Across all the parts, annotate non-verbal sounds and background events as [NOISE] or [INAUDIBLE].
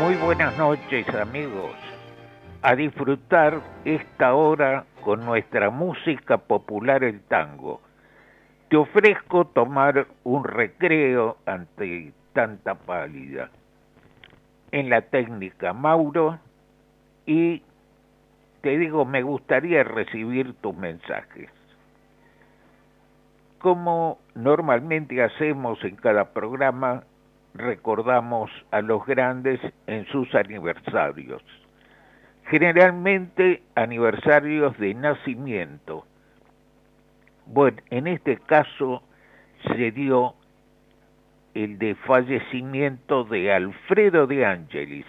Muy buenas noches amigos. A disfrutar esta hora con nuestra música popular el tango. Te ofrezco tomar un recreo ante tanta pálida. En la técnica Mauro y te digo, me gustaría recibir tus mensajes. Como normalmente hacemos en cada programa, recordamos a los grandes en sus aniversarios, generalmente aniversarios de nacimiento. Bueno, en este caso se dio el de fallecimiento de Alfredo de Ángelis,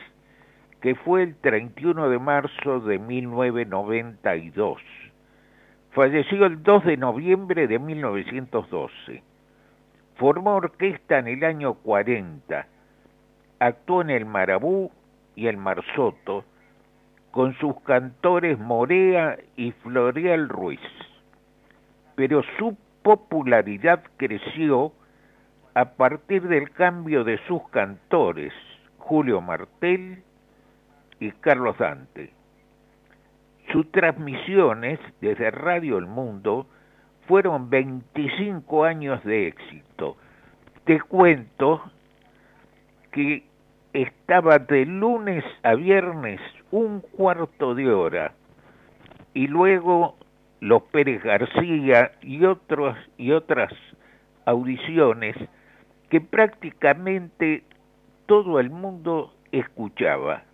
que fue el 31 de marzo de 1992. Falleció el 2 de noviembre de 1912 Formó orquesta en el año 40. Actuó en el Marabú y el Marsoto con sus cantores Morea y Floreal Ruiz. Pero su popularidad creció a partir del cambio de sus cantores, Julio Martel y Carlos Dante. Sus transmisiones desde Radio El Mundo fueron 25 años de éxito. Te cuento que estaba de lunes a viernes un cuarto de hora y luego los Pérez García y otros y otras audiciones que prácticamente todo el mundo escuchaba.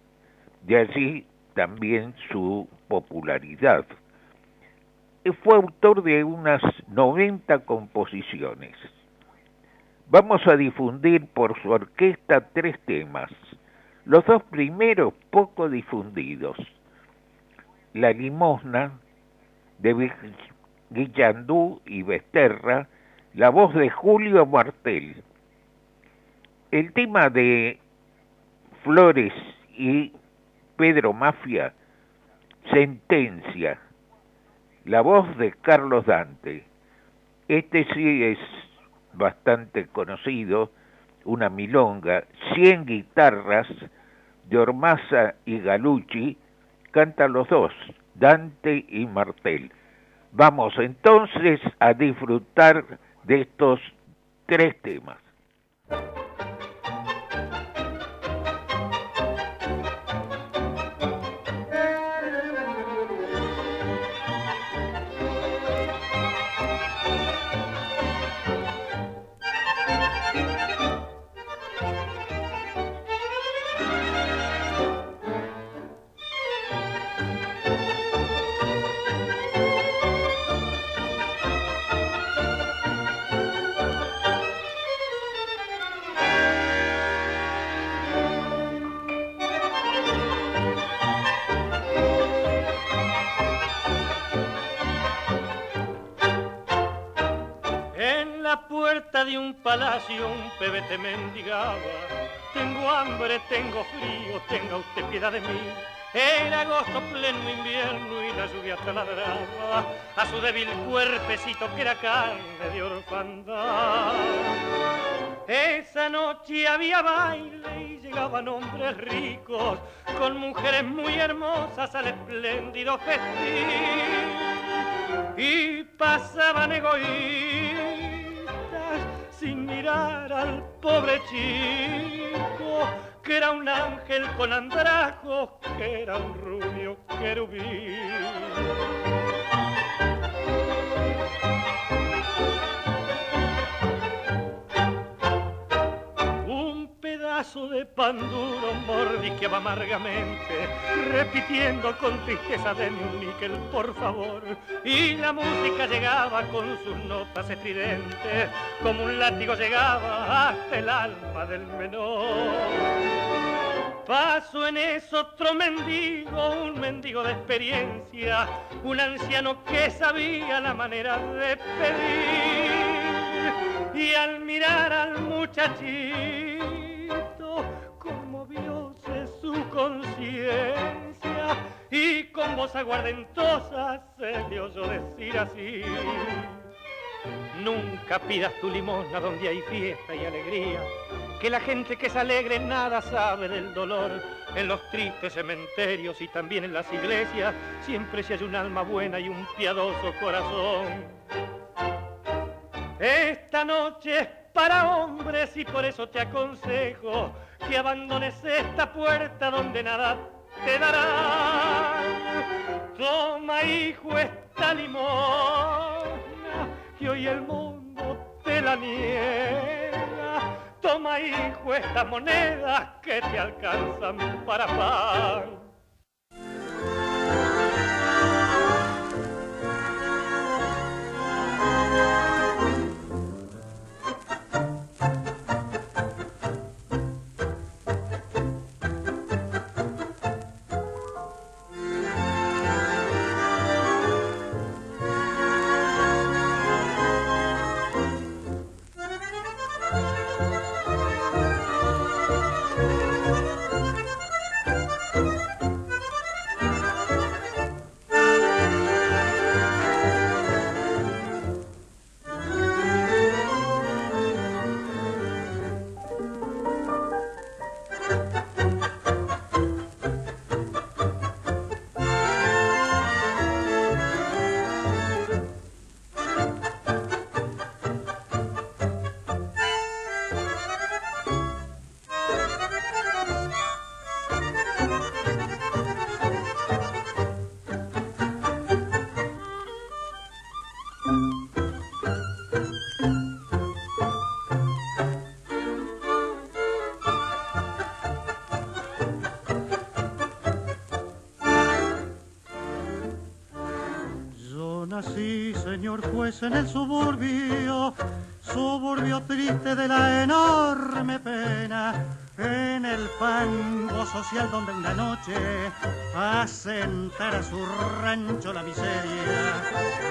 De allí también su popularidad fue autor de unas 90 composiciones. Vamos a difundir por su orquesta tres temas. Los dos primeros poco difundidos. La limosna de Guillandú y Besterra, la voz de Julio Martel. El tema de Flores y Pedro Mafia, Sentencia, la voz de Carlos Dante. Este sí es bastante conocido, una milonga, 100 guitarras de Ormaza y Galucci, cantan los dos, Dante y Martel. Vamos entonces a disfrutar de estos tres temas. Un pebete mendigaba. Tengo hambre, tengo frío, tenga usted piedad de mí. Era agosto pleno invierno y la lluvia taladraba a su débil cuerpecito que era carne de orfandad. Esa noche había baile y llegaban hombres ricos con mujeres muy hermosas al espléndido festín. Y pasaban egoístas sin mirar al pobre chico, que era un ángel con andrajos, que era un rubio querubín. Vaso de pan duro mordisqueaba amargamente, repitiendo con tristeza de un níquel, por favor. Y la música llegaba con sus notas estridentes, como un látigo llegaba hasta el alma del menor. Paso en eso otro mendigo, un mendigo de experiencia, un anciano que sabía la manera de pedir. Y al mirar al conmovióse su conciencia y con voz aguardentosa se le oyó decir así. Nunca pidas tu limosna donde hay fiesta y alegría, que la gente que es alegre nada sabe del dolor. En los tristes cementerios y también en las iglesias siempre se hay un alma buena y un piadoso corazón. Esta noche es para hombres y por eso te aconsejo que abandones esta puerta donde nada te dará. Toma, hijo, esta limosna que hoy el mundo te la niega. Toma, hijo, estas monedas que te alcanzan para pan. Pues en el suburbio, suburbio triste de la enorme pena, en el fango social donde una noche a sentar a su rancho la miseria.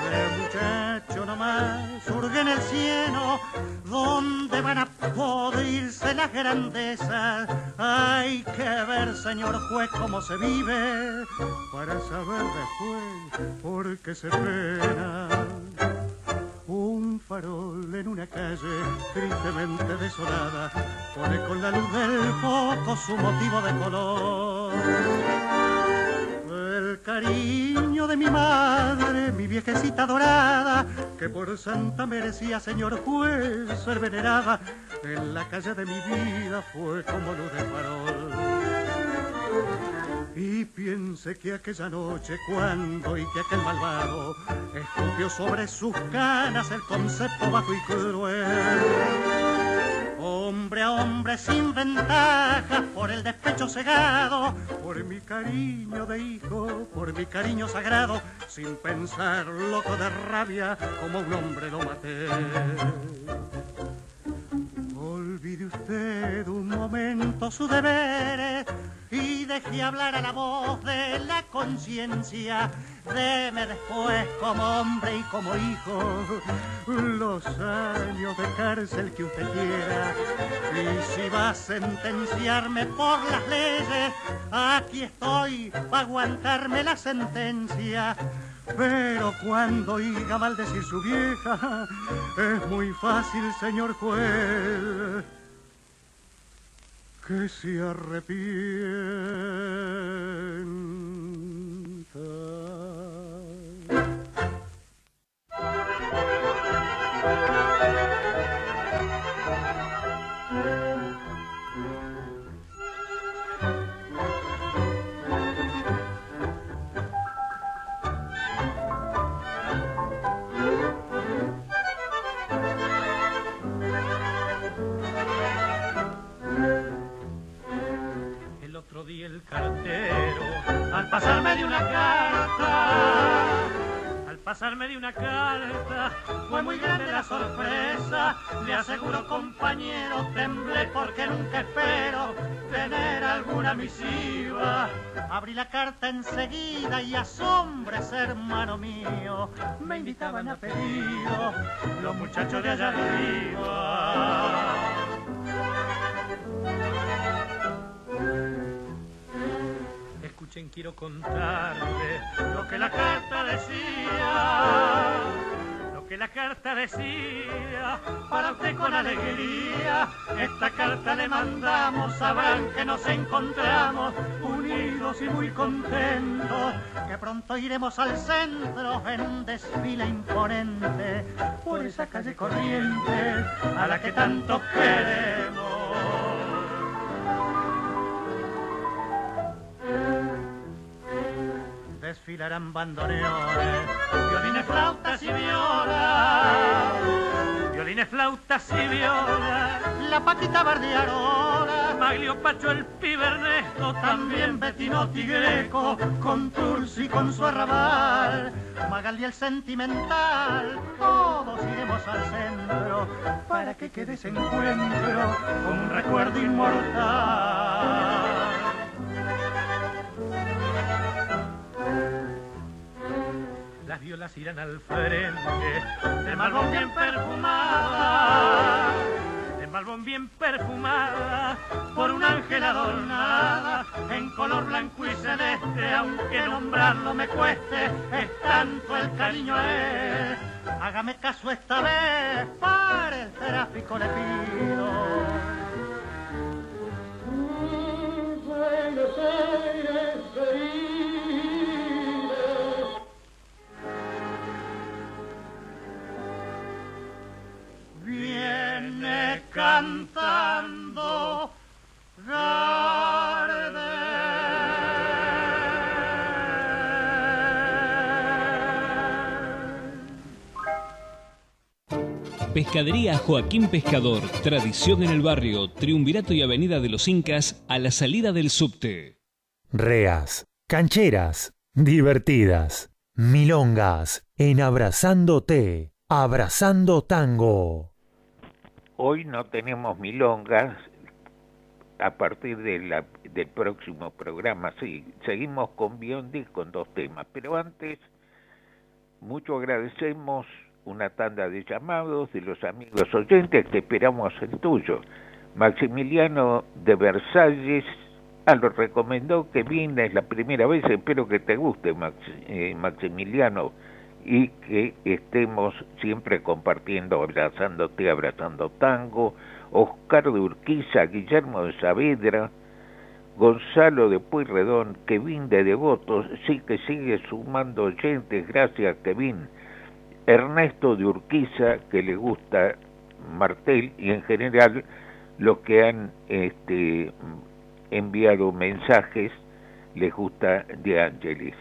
De muchacho nomás surge en el cielo donde van a podrirse las grandezas. Hay que ver señor juez cómo se vive para saber después por qué se pena un farol en una calle tristemente desolada. Pone con la luz del foco su motivo de color. El cariño de mi madre, mi viejecita dorada, que por santa merecía, señor juez, ser venerada, en la calle de mi vida fue como luz de farol y piense que aquella noche cuando y que aquel malvado escupió sobre sus canas el concepto bajo y cruel. Hombre a hombre sin ventaja por el despecho cegado, por mi cariño de hijo, por mi cariño sagrado, sin pensar loco de rabia como un hombre lo maté. Olvide usted un momento su deber y deje hablar a la voz de la conciencia. Deme después como hombre y como hijo los años de cárcel que usted quiera. Y si va a sentenciarme por las leyes, aquí estoy para aguantarme la sentencia. Pero cuando oiga maldecir su vieja, es muy fácil, señor juez que se arrepienta. Escuchen, quiero contarle lo que la carta decía. Lo que la carta decía, para usted con alegría, esta carta le mandamos, sabrán que nos encontramos y muy contentos, que pronto iremos al centro en un desfile imponente por esa calle corriente a la que tanto queremos. desfilarán bandoneones, violines, flautas y violas, violines, flautas y violas, la patita bardiarola, Maglio Pacho el pibernesco, también Betino Tigreco, con Tursi con su arrabal, Magaldi el sentimental, todos iremos al centro para que quede ese encuentro con un recuerdo inmortal. las violas irán al frente, de malbón bien perfumada, malbón bien perfumada, por un ángel adornada, en color blanco y celeste, aunque nombrarlo me cueste, es tanto el cariño es. Hágame caso esta vez, para el le pido. Cantando Pescadería Joaquín Pescador, tradición en el barrio, Triunvirato y Avenida de los Incas, a la salida del subte. Reas, cancheras, divertidas, milongas, en Abrazándote, Abrazando Tango. Hoy no tenemos milongas, a partir del próximo programa, sí, seguimos con Biondi con dos temas, pero antes, mucho agradecemos una tanda de llamados de los amigos oyentes que esperamos el tuyo. Maximiliano de Versalles ah, lo recomendó que es la primera vez, espero que te guste eh, Maximiliano y que estemos siempre compartiendo, abrazándote, abrazando tango, Oscar de Urquiza, Guillermo de Saavedra, Gonzalo de Pueyrredón, Kevin de Devotos, sí que sigue sumando oyentes, gracias Kevin, Ernesto de Urquiza, que le gusta Martel, y en general los que han este, enviado mensajes les gusta De Ángeles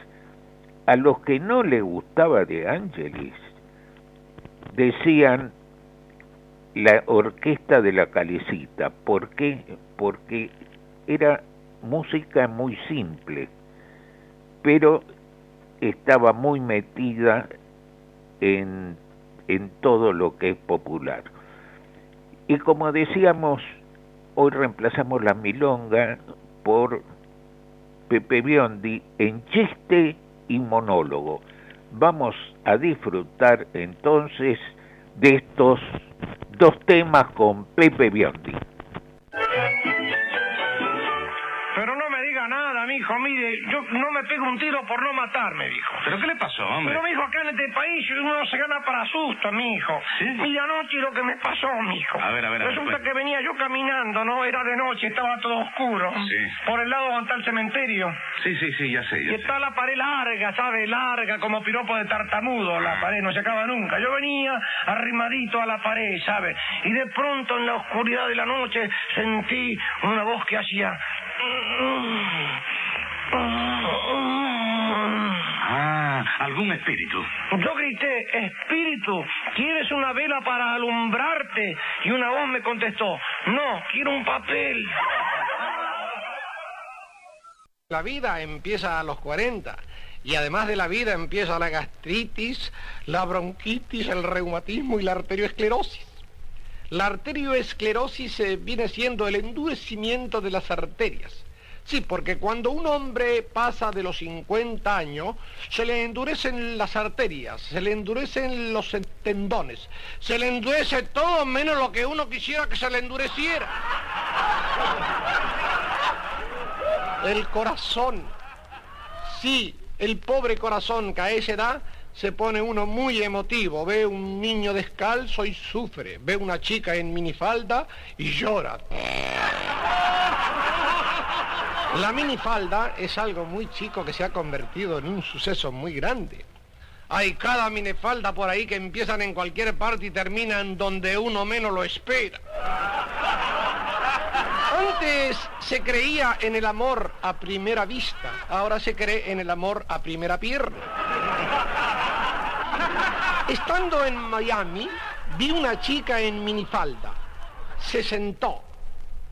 a los que no le gustaba de Ángeles decían la orquesta de la calecita. ¿Por qué? Porque era música muy simple, pero estaba muy metida en, en todo lo que es popular. Y como decíamos, hoy reemplazamos la milonga por Pepe Biondi en chiste monólogo. Vamos a disfrutar entonces de estos dos temas con Pepe Biondi. Mijo, mire, yo no me pego un tiro por no matarme, mijo. ¿Pero qué le pasó, hombre? Pero, mijo, acá en este país uno se gana para susto, mijo. ¿Sí? Y anoche lo que me pasó, mijo. A ver, a ver, a ver Resulta pues. que venía yo caminando, ¿no? Era de noche, estaba todo oscuro. Sí. Por el lado donde está el cementerio. Sí, sí, sí, ya sé, ya Y está la pared larga, ¿sabe? Larga, como piropo de tartamudo, la ah. pared, no se acaba nunca. Yo venía arrimadito a la pared, ¿sabe? Y de pronto, en la oscuridad de la noche, sentí una voz que hacía... Ah, algún espíritu. Yo grité, espíritu, ¿quieres una vela para alumbrarte? Y una voz me contestó, no, quiero un papel. La vida empieza a los 40 y además de la vida empieza la gastritis, la bronquitis, el reumatismo y la arterioesclerosis. La arterioesclerosis eh, viene siendo el endurecimiento de las arterias. Sí, porque cuando un hombre pasa de los 50 años, se le endurecen las arterias, se le endurecen los tendones, se le endurece todo menos lo que uno quisiera que se le endureciera. El corazón. Sí, el pobre corazón que a esa edad se pone uno muy emotivo, ve un niño descalzo y sufre, ve una chica en minifalda y llora. La minifalda es algo muy chico que se ha convertido en un suceso muy grande. Hay cada minifalda por ahí que empiezan en cualquier parte y terminan donde uno menos lo espera. Antes se creía en el amor a primera vista, ahora se cree en el amor a primera pierna. Estando en Miami, vi una chica en minifalda. Se sentó.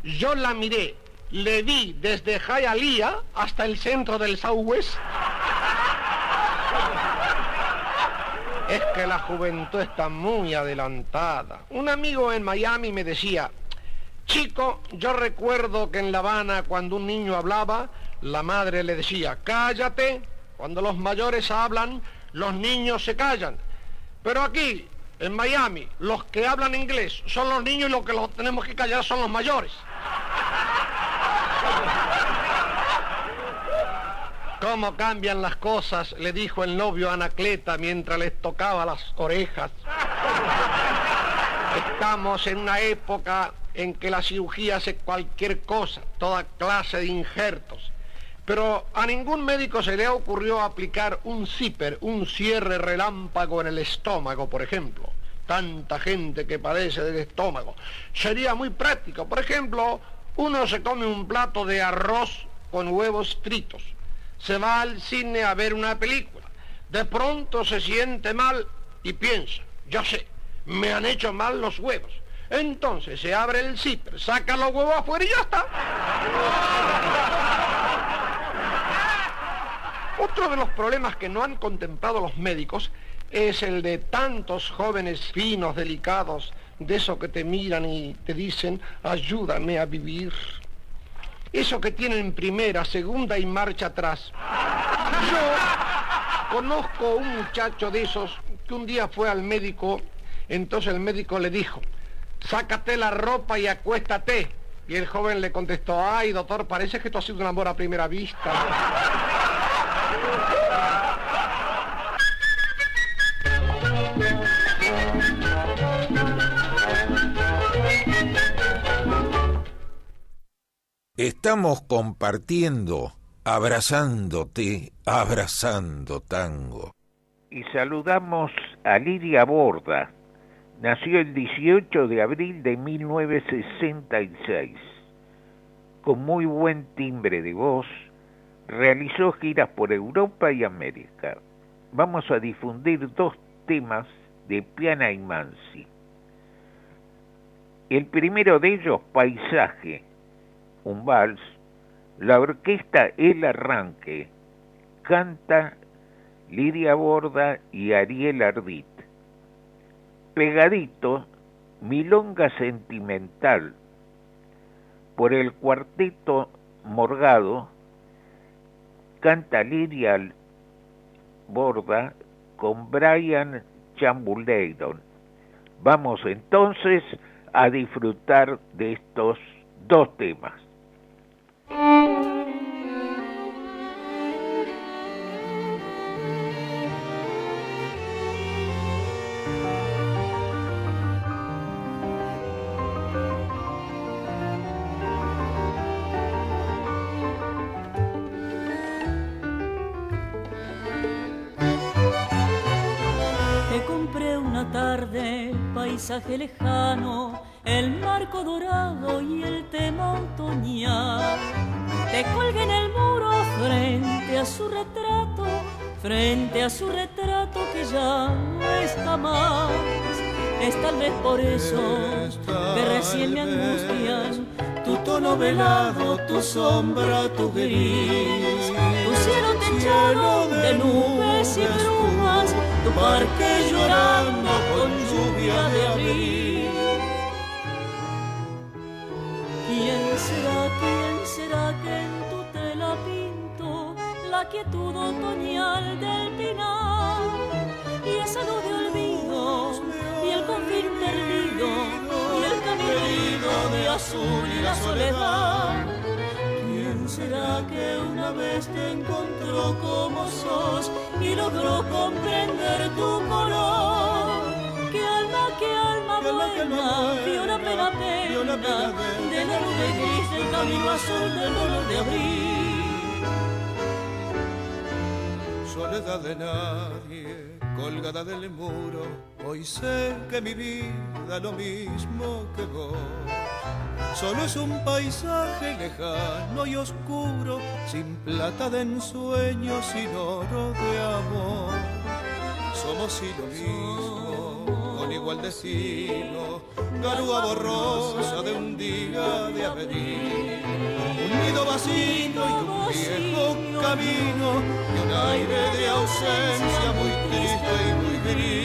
Yo la miré le vi desde Hialeah hasta el centro del Southwest. Es que la juventud está muy adelantada. Un amigo en Miami me decía, chico, yo recuerdo que en La Habana cuando un niño hablaba, la madre le decía, cállate. Cuando los mayores hablan, los niños se callan. Pero aquí, en Miami, los que hablan inglés son los niños y los que los tenemos que callar son los mayores. ¿Cómo cambian las cosas? le dijo el novio a Anacleta mientras les tocaba las orejas. Estamos en una época en que la cirugía hace cualquier cosa, toda clase de injertos. Pero a ningún médico se le ocurrió aplicar un zipper, un cierre relámpago en el estómago, por ejemplo. Tanta gente que padece del estómago. Sería muy práctico. Por ejemplo, uno se come un plato de arroz con huevos fritos se va al cine a ver una película. De pronto se siente mal y piensa, yo sé, me han hecho mal los huevos. Entonces se abre el zipper, saca los huevos afuera y ya está. Otro de los problemas que no han contemplado los médicos es el de tantos jóvenes finos, delicados, de esos que te miran y te dicen, ayúdame a vivir. Eso que tienen primera, segunda y marcha atrás. Yo conozco un muchacho de esos que un día fue al médico, entonces el médico le dijo, sácate la ropa y acuéstate. Y el joven le contestó, ay doctor, parece que tú has sido un amor a primera vista. Estamos compartiendo, abrazándote, abrazando tango. Y saludamos a Lidia Borda. Nació el 18 de abril de 1966. Con muy buen timbre de voz, realizó giras por Europa y América. Vamos a difundir dos temas de Piana y Mansi. El primero de ellos, Paisaje, un vals, la orquesta El Arranque canta Lidia Borda y Ariel Ardit. Pegadito, Milonga Sentimental, por el cuarteto Morgado, canta Lidia Borda con Brian Chambuleiron. Vamos entonces a disfrutar de estos dos temas. Paisaje lejano, el marco dorado y el tema otoñal. Te colgué en el muro frente a su retrato, frente a su retrato que ya no está más. Es tal vez por eso que recién me angustian tu tono velado, tu sombra, tu gris, tu cielo techado de nubes y brumas, tu parque llorando con lluvia de abril. ¿Quién será, quién será que en tu tela pinto la quietud otoñal del pinar y esa luz de olvido y el confín perdido y el camino de azul y la soledad? ¿Quién será que una vez te encontró como sos y logró comprender tu color? ¿Qué alma, qué alma buena vio la pena pena de la nube gris del camino azul del dolor de abril? soledad de nadie, colgada del muro, hoy sé que mi vida lo mismo que vos. Solo es un paisaje lejano y oscuro, sin plata de ensueño, sin oro de amor. Somos y lo mismo, con igual destino, garúa borrosa de un día de avenir. Un nido vacío y un viejo camino, y un aire de ausencia muy triste y muy gris.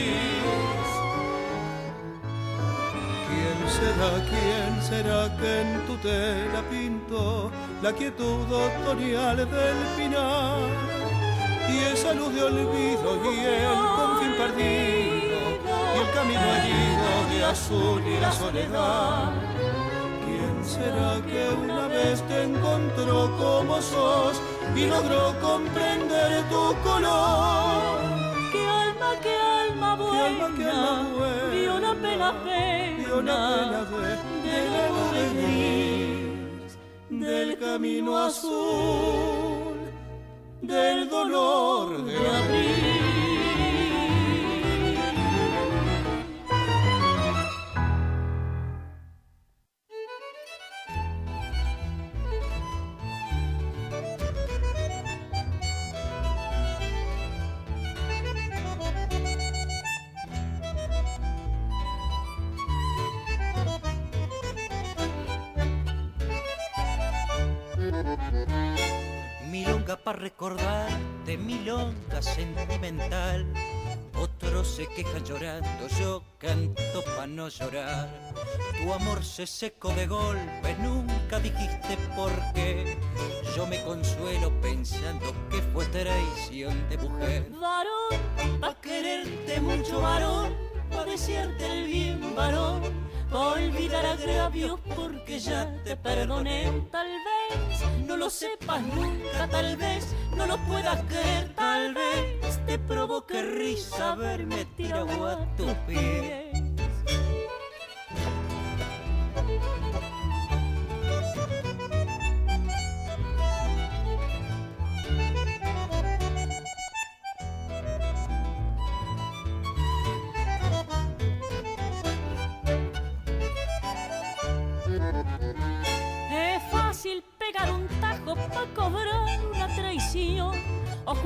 Será, quién será que en tu tela pintó la quietud otoñal del pinar? Y esa luz de olvido y el confín perdido, y el camino herido de azul y la soledad. ¿Quién será que una vez te encontró como sos y logró comprender tu color? ¿Qué alma, qué alma qué alma buena vio la pena vio la pena pena de, de la gris del camino azul del dolor de abril. Milonga para recordar de milonga sentimental. Otros se quejan llorando, yo canto pa' no llorar. Tu amor se secó de golpe, nunca dijiste por qué. Yo me consuelo pensando que fue traición de mujer. Varón, pa' quererte mucho varón, pa' desearte el bien varón, olvidar agravios porque ya te perdoné. Tal vez no lo sepas nunca, tal vez no lo puedas creer, tal vez te provoque risa verme tirado a tus pies.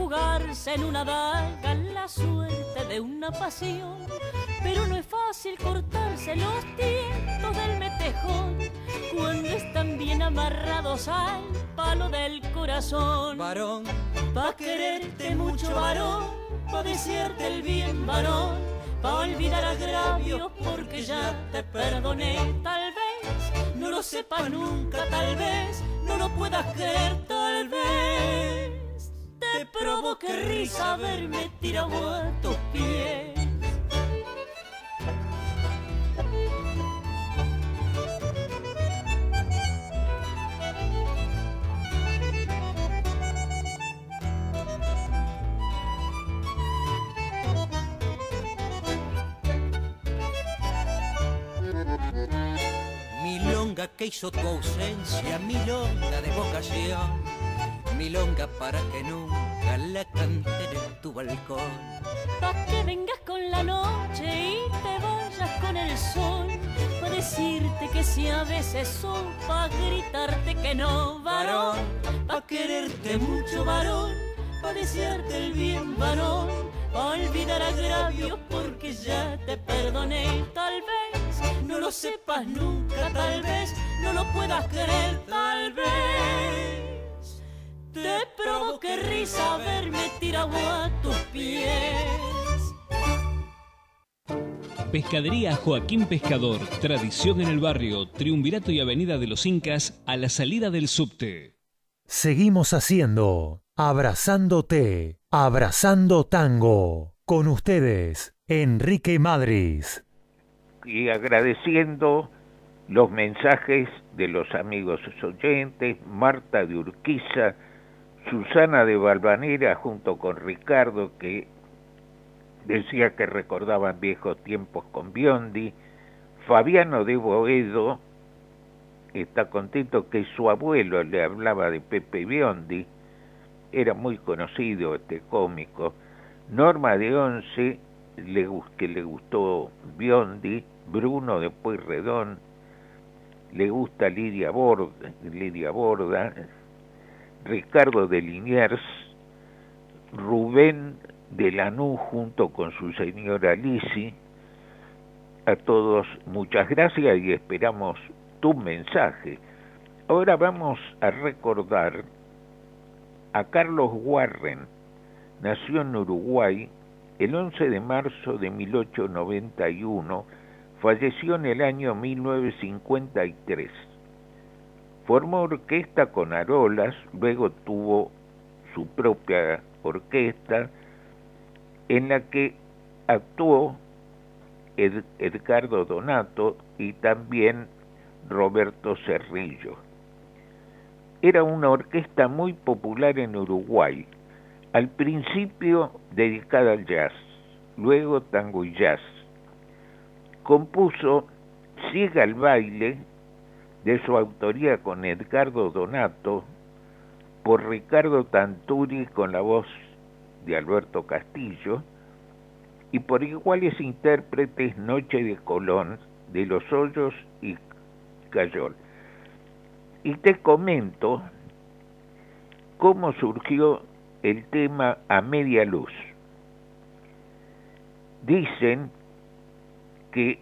Jugarse en una daga la suerte de una pasión. Pero no es fácil cortarse los tientos del metejón cuando están bien amarrados al palo del corazón. Varón, Pa' quererte mucho varón, pa' desearte el bien varón, pa' olvidar agravios porque ya te perdoné. Tal vez no lo sepas nunca, tal vez no lo puedas creer, tal vez te provoque risa verme tirado a tus pies. Milonga que hizo tu ausencia, milonga de vocación, para que nunca la canten en tu balcón. Pa' que vengas con la noche y te vayas con el sol. Pa' decirte que si a veces son, pa' gritarte que no, varón. Pa' quererte mucho, varón. Pa' desearte el bien, varón. Pa' olvidar agravios porque ya te perdoné. Tal vez no lo sepas nunca, tal vez no lo puedas creer tal vez. Te provoque risa verme tirado a tus pies. Pescadería Joaquín Pescador, tradición en el barrio, Triunvirato y Avenida de los Incas, a la salida del subte. Seguimos haciendo Abrazándote, Abrazando Tango. Con ustedes, Enrique Madris. Y agradeciendo los mensajes de los amigos oyentes, Marta de Urquiza, Susana de Valvanera junto con Ricardo que decía que recordaban viejos tiempos con Biondi, Fabiano de Boedo está contento que su abuelo le hablaba de Pepe Biondi, era muy conocido este cómico, Norma de Once, le, que le gustó Biondi, Bruno de Pueyrredón, le gusta Lidia Borda, Lidia Borda, Ricardo de Liniers, Rubén de Lanú junto con su señora Lisi. A todos muchas gracias y esperamos tu mensaje. Ahora vamos a recordar a Carlos Warren. Nació en Uruguay el 11 de marzo de 1891 falleció en el año 1953. Formó orquesta con Arolas, luego tuvo su propia orquesta en la que actuó Ed Edgardo Donato y también Roberto Cerrillo. Era una orquesta muy popular en Uruguay, al principio dedicada al jazz, luego tango y jazz compuso Siga el baile, de su autoría con Edgardo Donato, por Ricardo Tanturi con la voz de Alberto Castillo, y por iguales intérpretes Noche de Colón, de Los Hoyos y Cayol. Y te comento cómo surgió el tema a media luz. Dicen que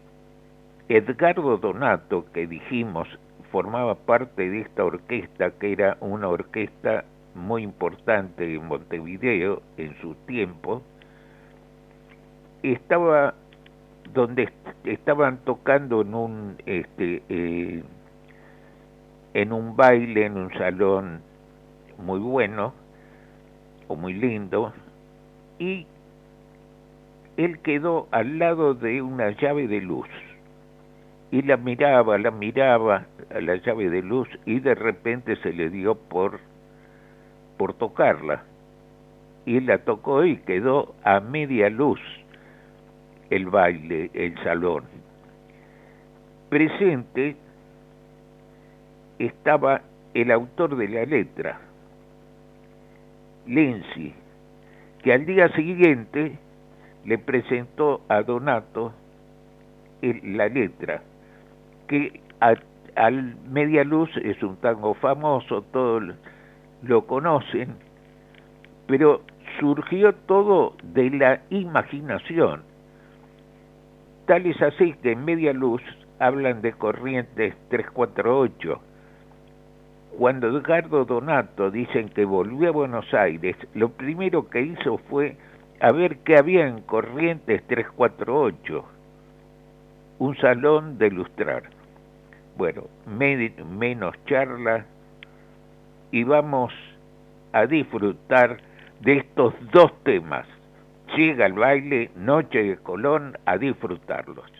Edgardo Donato, que dijimos formaba parte de esta orquesta, que era una orquesta muy importante en Montevideo en su tiempo, estaba donde estaban tocando en un este eh, en un baile en un salón muy bueno o muy lindo y él quedó al lado de una llave de luz y la miraba, la miraba la llave de luz y de repente se le dio por por tocarla y la tocó y quedó a media luz el baile, el salón. Presente estaba el autor de la letra, Lenzi, que al día siguiente le presentó a Donato la letra, que al media luz es un tango famoso, todos lo conocen, pero surgió todo de la imaginación. Tal es así que en media luz hablan de corrientes 348. Cuando Edgardo Donato dicen que volvió a Buenos Aires, lo primero que hizo fue a ver qué había en Corrientes 348, un salón de lustrar. Bueno, menos charla y vamos a disfrutar de estos dos temas. Llega el baile, Noche de Colón, a disfrutarlos.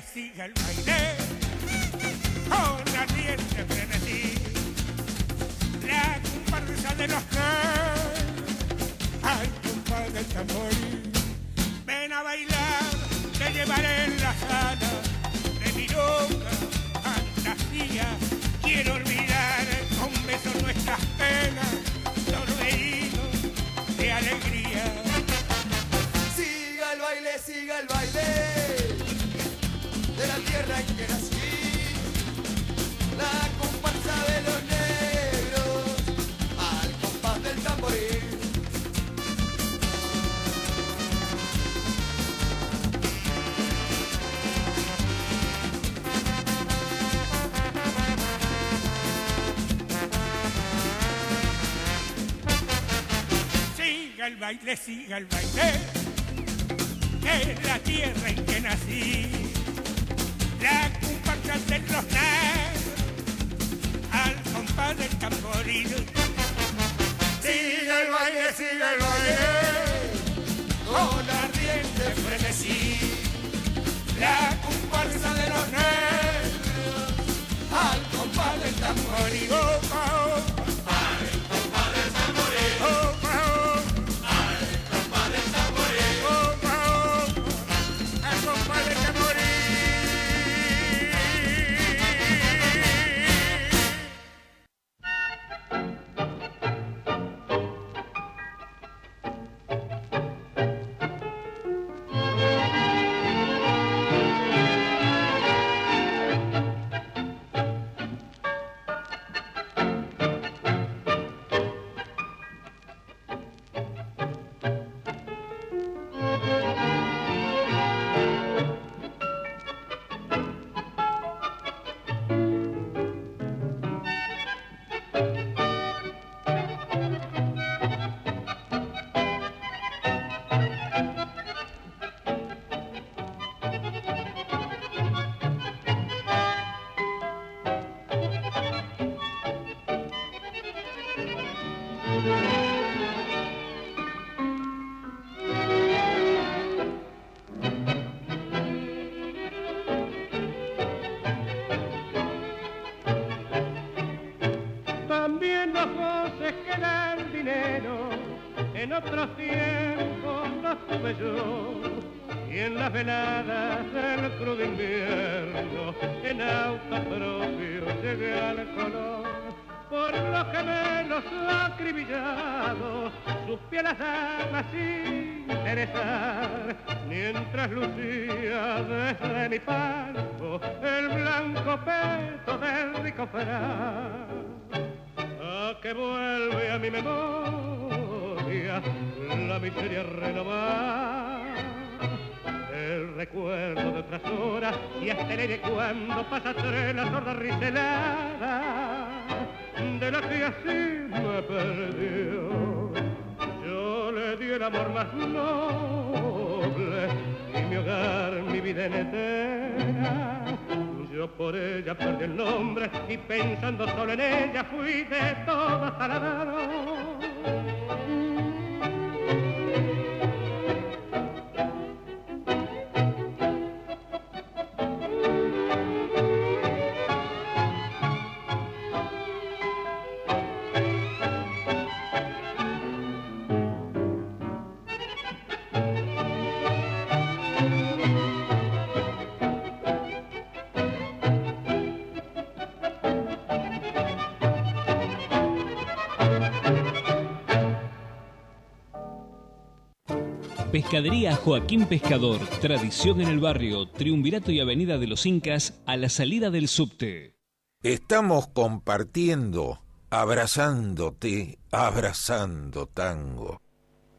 Baile, siga el baile, baile, siga el baile, es la tierra en que nací. La comparsa de los negros, al compás del tamboril. Siga el baile, siga el baile, con ardiente frenesí. La comparsa de los negros, al compás del tamboril. La sorda riselada de la que así me perdió yo le di el amor más noble y mi hogar, mi vida entera yo por ella perdí el nombre y pensando solo en ella fui de todo taladado. Pescadería Joaquín Pescador, tradición en el barrio, Triunvirato y Avenida de los Incas, a la salida del subte. Estamos compartiendo, abrazándote, abrazando tango.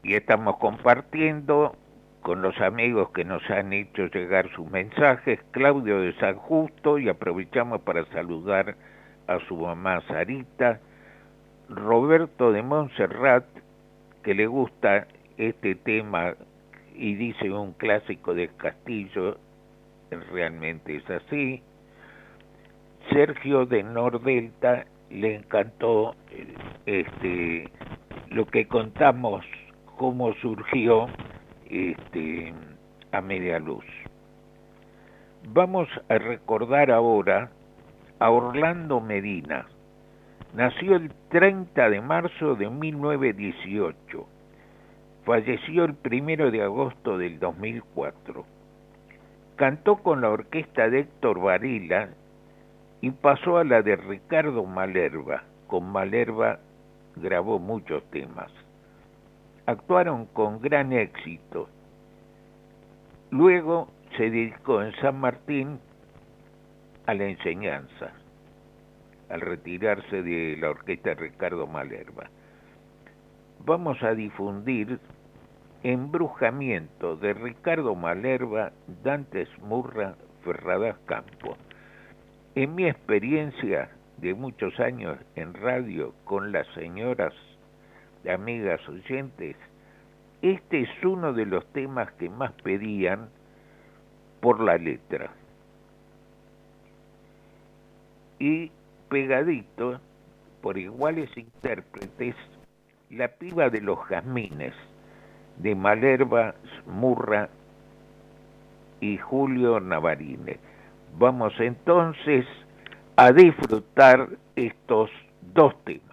Y estamos compartiendo con los amigos que nos han hecho llegar sus mensajes, Claudio de San Justo, y aprovechamos para saludar a su mamá Sarita, Roberto de Montserrat, que le gusta este tema y dice un clásico de Castillo, realmente es así. Sergio de Nordelta le encantó este lo que contamos cómo surgió este a media luz. Vamos a recordar ahora a Orlando Medina. Nació el 30 de marzo de 1918. Falleció el 1 de agosto del 2004. Cantó con la orquesta de Héctor Varela y pasó a la de Ricardo Malerva. Con Malerva grabó muchos temas. Actuaron con gran éxito. Luego se dedicó en San Martín a la enseñanza, al retirarse de la orquesta de Ricardo Malerva. Vamos a difundir Embrujamiento de Ricardo Malerva, Dantes Murra, Ferradas Campo. En mi experiencia de muchos años en radio con las señoras amigas oyentes, este es uno de los temas que más pedían por la letra. Y pegadito, por iguales intérpretes, La piba de los jazmines, de Malerva Murra y Julio Navarine. Vamos entonces a disfrutar estos dos temas.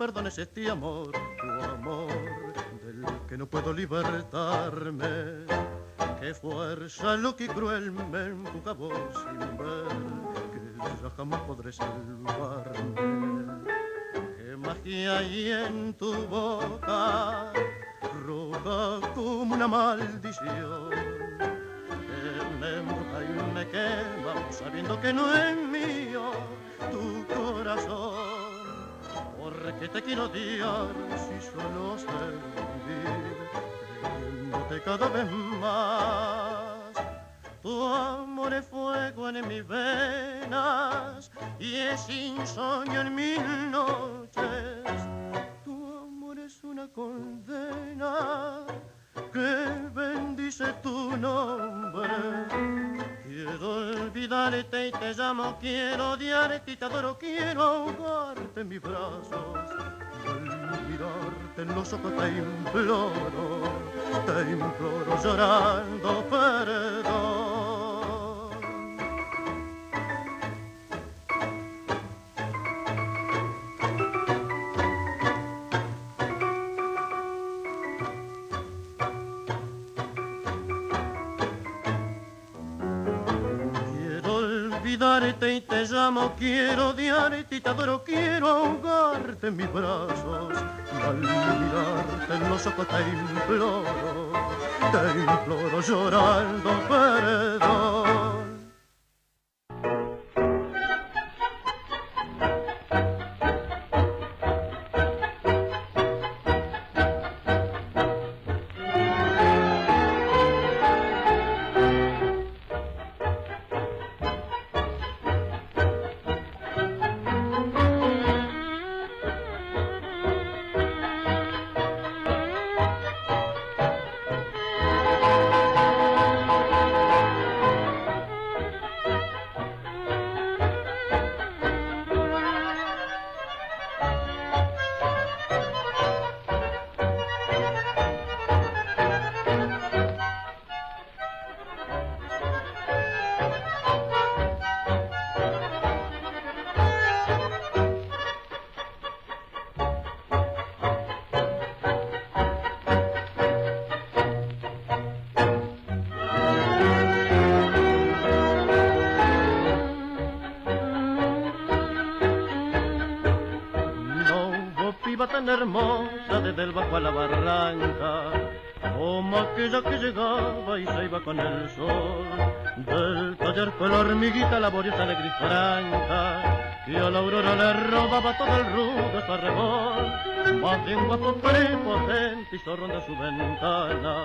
Perdones este amor, tu amor, del que no puedo libertarme. Qué fuerza lo que cruel me empuja vos sin ver que ya jamás podré salvarme. Qué magia hay en tu boca, roja como una maldición. Me y me quema sabiendo que no es mío tu corazón que te quiero odiar si solo sé vivir queriéndote cada vez más. Tu amor es fuego en mis venas y es insomnio en mis noches. Tu amor es una condena que bendice tu nombre. Olvidarte y te llamo, quiero odiarte y te adoro, quiero ahogarte en mis brazos. Al mirarte en los ojos te imploro, te imploro llorando perdón. Y te llamo, quiero odiarte y te adoro, quiero ahogarte en mis brazos. Al mirarte en los ojos te imploro, te imploro llorando perdón. Hermosa desde el bajo a la barranca, como aquella que llegaba y se iba con el sol. Del taller fue la hormiguita laboriosa de gris franca, y a la aurora le robaba todo el rudo su arrebol. Más de un guapo prepotente hizo ronda su ventana,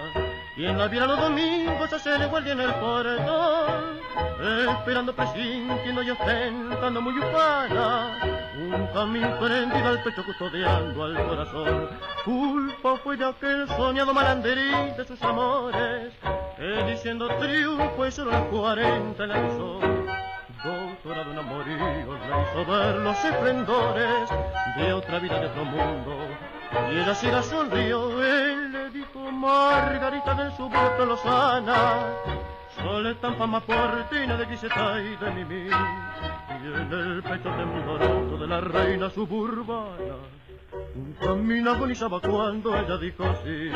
y en la viera los domingos se le guardia en el portón, esperando presintiendo y ostentando muy ufana, un camino prendido al pecho custodiando al corazón. Culpa fue de aquel soñado malanderín de sus amores, que diciendo triunfo solo las cuarenta le avisó. Doctora de un amorío le hizo ver los esplendores de otra vida de otro mundo. Y ella sí la sonrió, él le dijo Margarita del suburbio Lozana. Sol estampa más portina de Quiseta y de Mimi Y en el pecho tembloroso de la reina suburbana camino agonizaba cuando ella dijo sí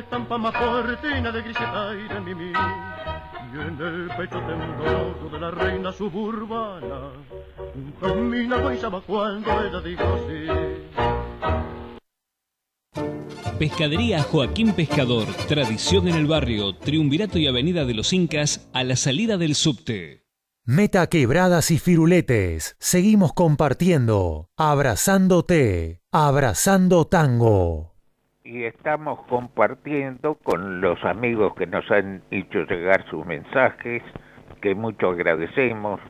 estampa más portina de Griseta y de Mimi. Y en el pecho tembloroso de la reina suburbana, un camino agonizaba cuando ella dijo sí. Pescadería Joaquín Pescador, tradición en el barrio, Triunvirato y Avenida de los Incas, a la salida del subte. Meta quebradas y firuletes. Seguimos compartiendo. Abrazándote. Abrazando tango. Y estamos compartiendo con los amigos que nos han hecho llegar sus mensajes, que mucho agradecemos.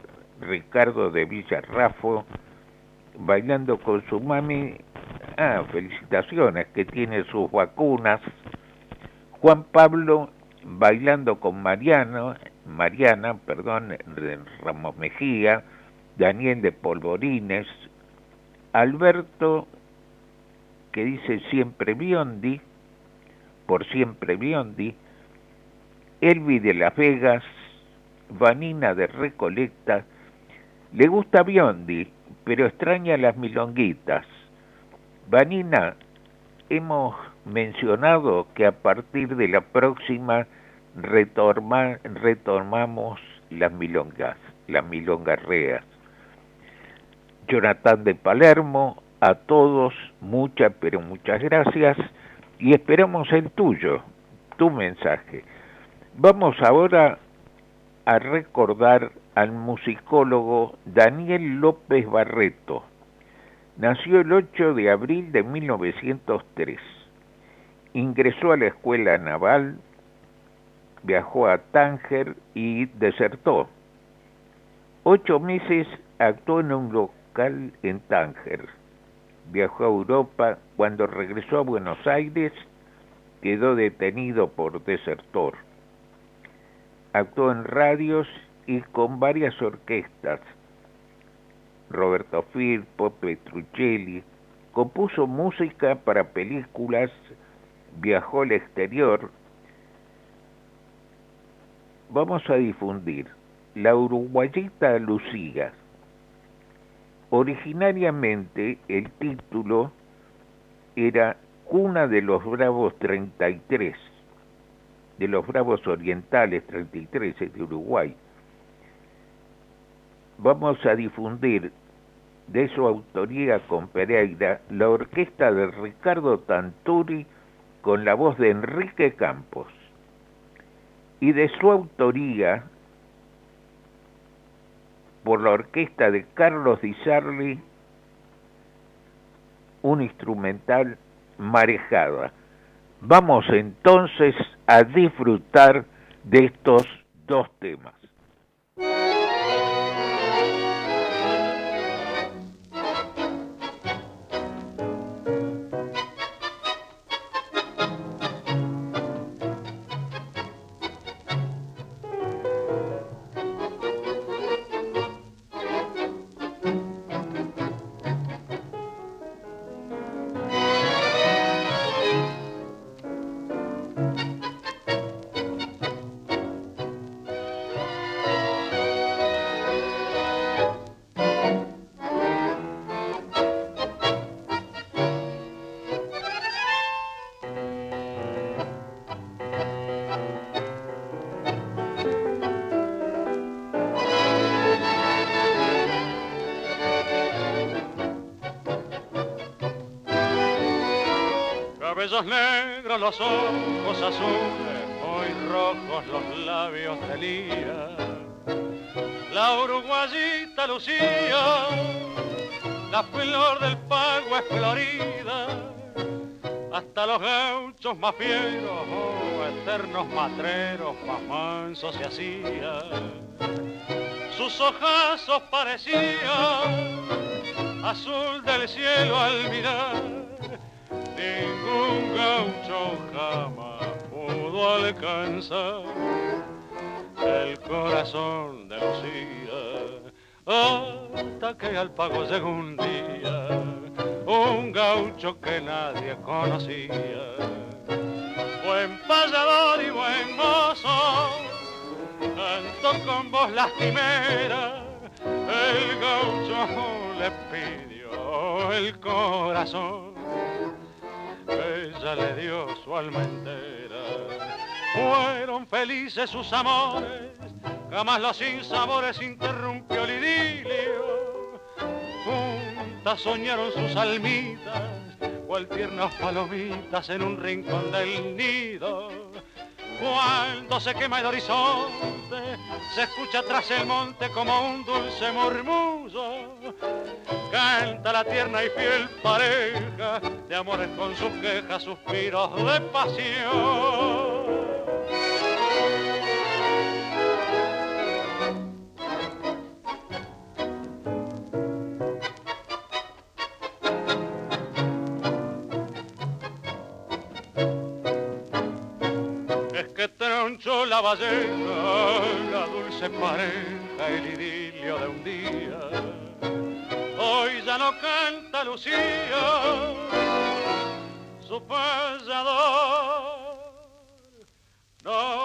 Ricardo de Villarrafo, bailando con su mami. Ah, felicitaciones, que tiene sus vacunas. Juan Pablo bailando con Mariano, Mariana, perdón, de Ramos Mejía, Daniel de Polvorines, Alberto que dice siempre Biondi, por siempre Biondi, Elvi de Las Vegas, Vanina de Recolecta, le gusta Biondi, pero extraña las milonguitas. Vanina, hemos mencionado que a partir de la próxima retomamos las milongas, las milongarreas. Jonathan de Palermo, a todos muchas, pero muchas gracias y esperamos el tuyo, tu mensaje. Vamos ahora a recordar al musicólogo Daniel López Barreto. Nació el 8 de abril de 1903. Ingresó a la escuela naval, viajó a Tánger y desertó. Ocho meses actuó en un local en Tánger viajó a Europa, cuando regresó a Buenos Aires quedó detenido por desertor. Actuó en radios y con varias orquestas. Roberto Firpo, Petruccelli, compuso música para películas, viajó al exterior. Vamos a difundir La Uruguayita Lucía, Originariamente el título era Cuna de los Bravos 33, de los Bravos Orientales 33 de Uruguay. Vamos a difundir de su autoría con Pereira la orquesta de Ricardo Tanturi con la voz de Enrique Campos y de su autoría por la orquesta de Carlos Di Sarli, un instrumental marejada. Vamos entonces a disfrutar de estos dos temas. Cabellos negros, los ojos azules, muy rojos los labios de Lía. La uruguayita Lucía, la flor del pago es florida, hasta los gauchos más fieros, oh, eternos matreros, más mansos se hacían. Sus ojazos parecían azul del cielo al mirar, ningún gaucho jamás pudo alcanzar el corazón de Lucía, hasta que al pago llegó un día, un gaucho que nadie conocía, buen payador y buen mozo, cantó con voz lastimera, el gaucho le pidió el corazón, ella le dio su alma entera. Fueron felices sus amores, jamás los sinsabores interrumpió el idilio. Juntas soñaron sus almitas, cual tiernas palomitas en un rincón del nido. Cuando se quema el horizonte, se escucha tras el monte como un dulce murmullo. Canta la tierna y fiel pareja de amores con sus quejas, suspiros de pasión. La la dulce pareja, el idilio de un día. Hoy ya no canta Lucía, su payador no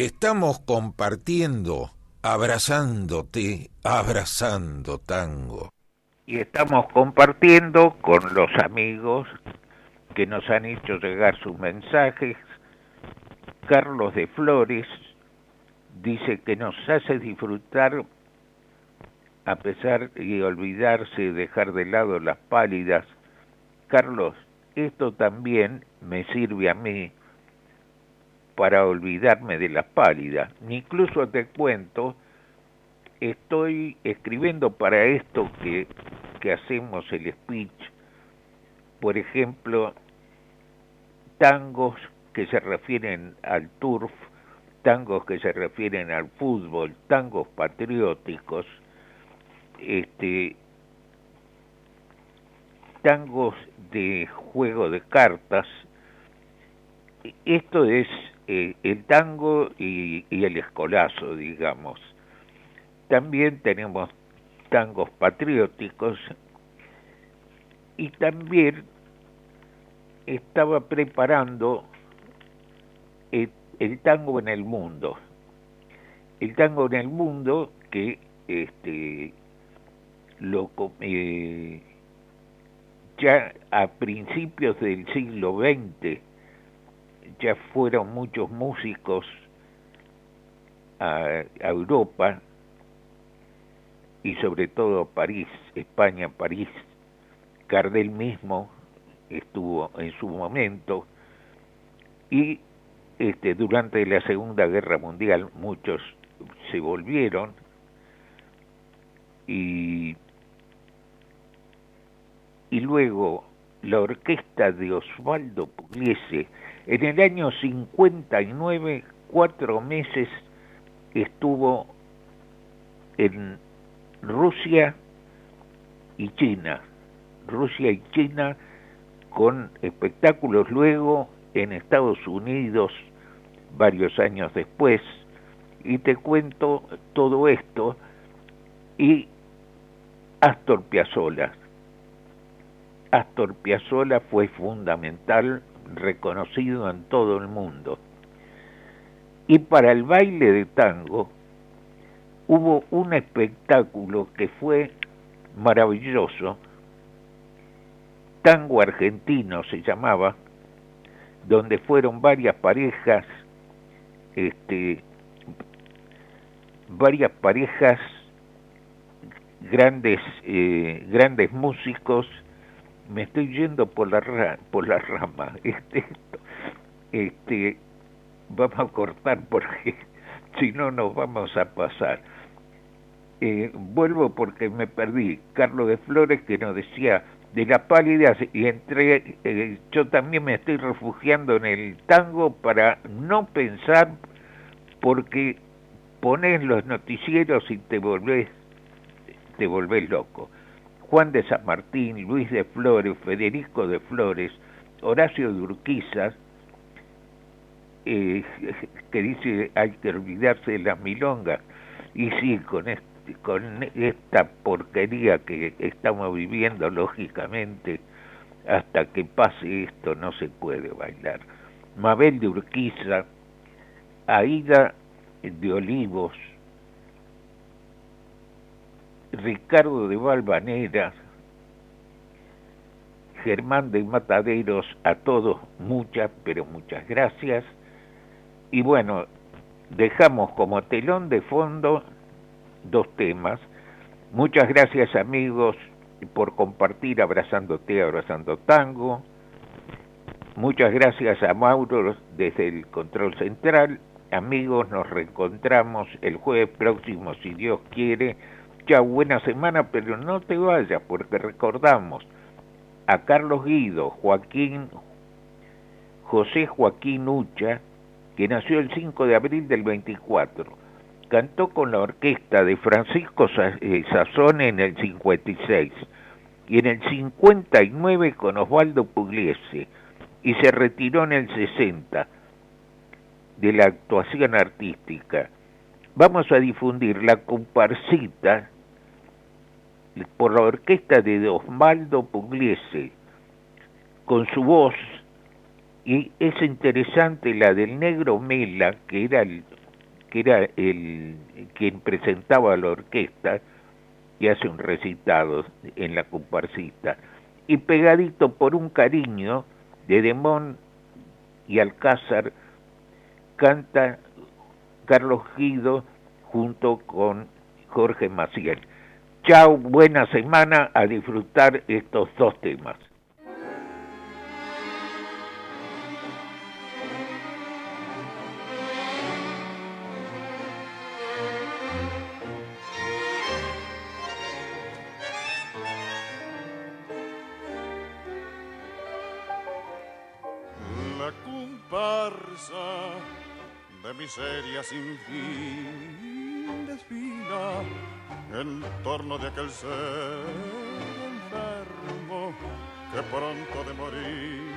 Estamos compartiendo, abrazándote, abrazando tango. y estamos compartiendo con los amigos que nos han hecho llegar sus mensajes. Carlos de Flores dice que nos hace disfrutar a pesar de olvidarse, dejar de lado las pálidas. Carlos, esto también me sirve a mí para olvidarme de las pálidas. Incluso te cuento, estoy escribiendo para esto que, que hacemos el speech, por ejemplo, tangos que se refieren al turf, tangos que se refieren al fútbol, tangos patrióticos, este, tangos de juego de cartas. Esto es eh, el tango y, el escolazo, digamos. También tenemos tangos patrióticos y también estaba preparando el, el, tango en el mundo. El tango en el mundo que este, lo, eh, ya a principios del siglo XX ya fueron muchos músicos a, Europa y sobre todo París, España, París. Gardel mismo estuvo en su momento y este, durante la Segunda Guerra Mundial muchos se volvieron y y luego la orquesta de Osvaldo Pugliese. En el año 59, cuatro meses estuvo en Rusia y China. Rusia y China con espectáculos luego en Estados Unidos varios años después. Y te cuento todo esto y Astor Piazzolla Astor Piazzolla fue fundamental, reconocido en todo el mundo. Y para el baile de tango hubo un espectáculo que fue maravilloso, Tango Argentino se llamaba, donde fueron varias parejas, este, varias parejas, grandes, eh, grandes músicos, me estoy yendo por la por la rama [LAUGHS] este este vamos a cortar porque [LAUGHS] si no nos vamos a pasar. Eh, vuelvo porque me perdí Carlos de Flores que nos decía de la pálida y entre eh, yo también me estoy refugiando en el tango para no pensar porque pones los noticieros y te volvés te volvés loco Juan de San Martín, Luis de Flores, Federico de Flores, Horacio de Urquiza, eh, [LAUGHS] que dice hay que olvidarse de las milongas, y sí, con, este, con esta porquería que estamos viviendo, lógicamente, hasta que pase esto no se puede bailar. Mabel de Urquiza, Aida de Olivos, Ricardo de Valvanera, Germán de Mataderos, a todos muchas, pero muchas gracias. Y bueno, dejamos como telón de fondo dos temas. Muchas gracias amigos por compartir Abrazándote, Abrazando Tango. Muchas gracias a Mauro desde el Control Central. Amigos, nos reencontramos el jueves próximo, si Dios quiere buena semana, pero no te vayas porque recordamos a Carlos Guido, Joaquín, José Joaquín Ucha, que nació el 5 de abril del 24. Cantó con la orquesta de Francisco eh, Sazón en el 56 y en el 59 con Osvaldo Pugliese y se retiró en el 60 de la actuación artística. Vamos a difundir la comparsita por la orquesta de Osvaldo Pugliese, con su voz, y es interesante la del negro Mela, que era el, que era el quien presentaba la orquesta y hace un recitado en la comparsita, y pegadito por un cariño de Demón y Alcázar canta Carlos Guido junto con Jorge Maciel. Chao, buena semana a disfrutar estos dos temas. La comparsa de miseria sin fin de aquel ser enfermo que pronto de morir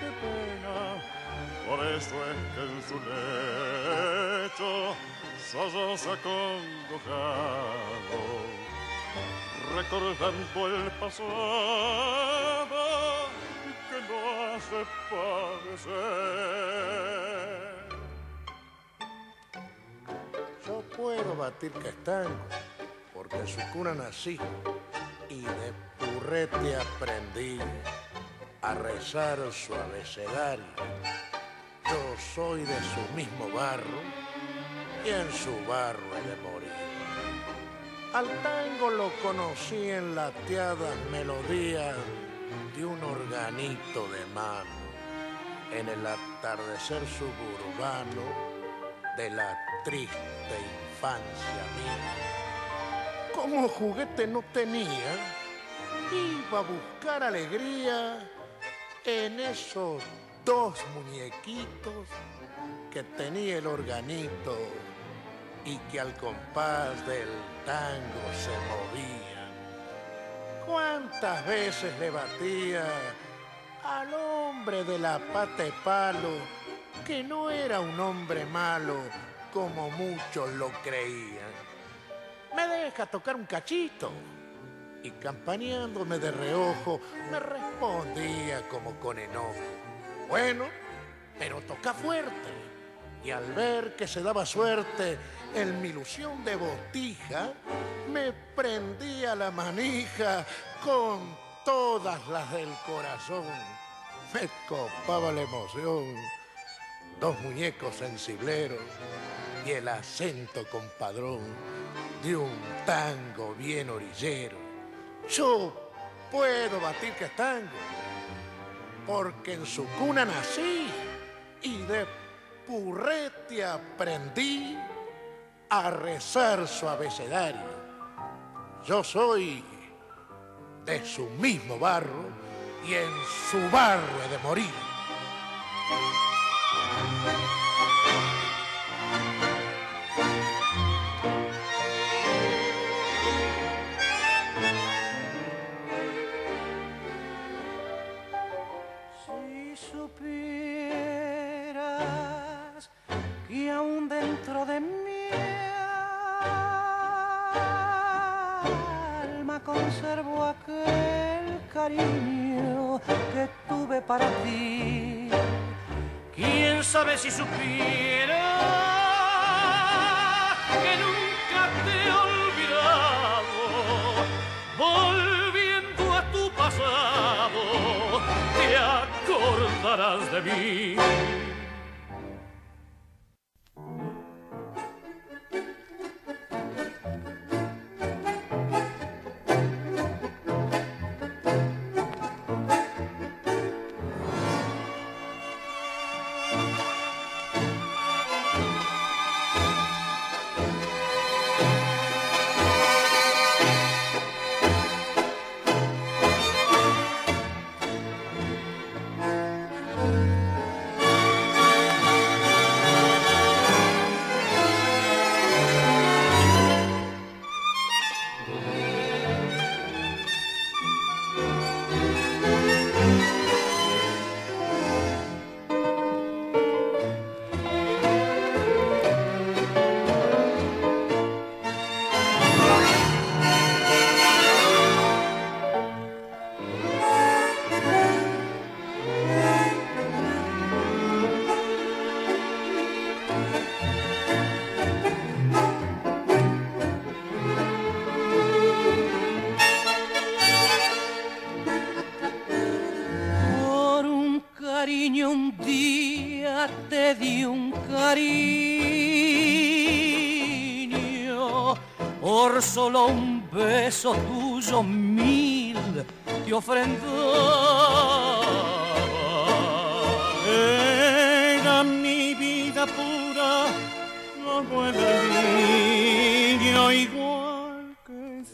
de pena. Por eso es que en su lecho solloza acongojado, recordando el pasado que lo hace padecer. Yo puedo batir castango, porque en su cuna nací y de purrete aprendí a rezar su abecedario. Yo soy de su mismo barro y en su barro he de morir. Al tango lo conocí en lateadas melodías de un organito de mano, en el atardecer suburbano de la triste infancia mía. Como juguete no tenía, iba a buscar alegría en esos dos muñequitos que tenía el organito y que al compás del tango se movían. ¿Cuántas veces le batía al hombre de la pata de palo que no era un hombre malo como muchos lo creían? Me deja tocar un cachito. Y campaneándome de reojo, me respondía como con enojo. Bueno, pero toca fuerte. Y al ver que se daba suerte en mi ilusión de botija, me prendía la manija con todas las del corazón. Me copaba la emoción. Dos muñecos sensibleros y el acento compadrón de un tango bien orillero. Yo puedo batir castango, porque en su cuna nací y de purrete aprendí a rezar su abecedario. Yo soy de su mismo barro y en su barro he de morir. Conservo aquel cariño que tuve para ti. ¿Quién sabe si supiera que nunca te he olvidado? Volviendo a tu pasado, te acordarás de mí.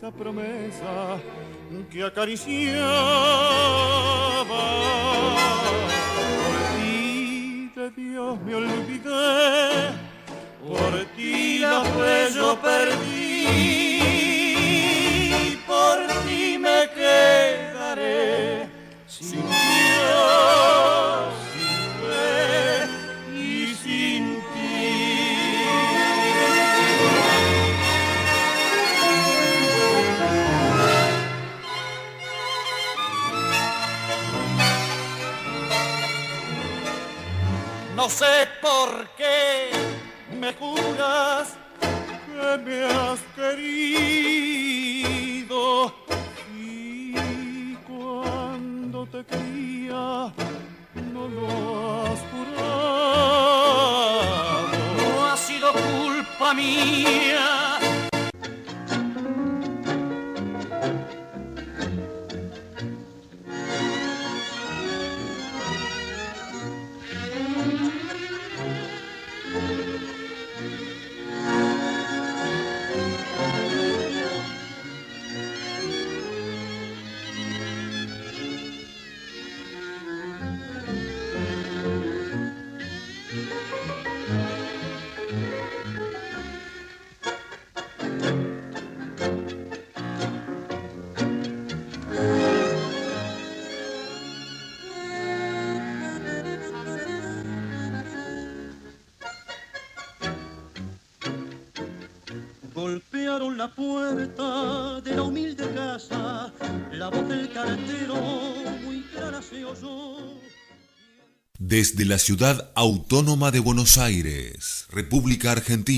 Esa promesa que acariciaba. Por ti de Dios me olvidé, por ti la fe yo perdí, por ti me quedaré sin Dios, No sé por qué me juras que me has querido y cuando te quería no lo has jurado. No ha sido culpa mía. Golpearon la puerta de la humilde casa, la voz del cartero muy clara se oyó. Desde la ciudad autónoma de Buenos Aires, República Argentina.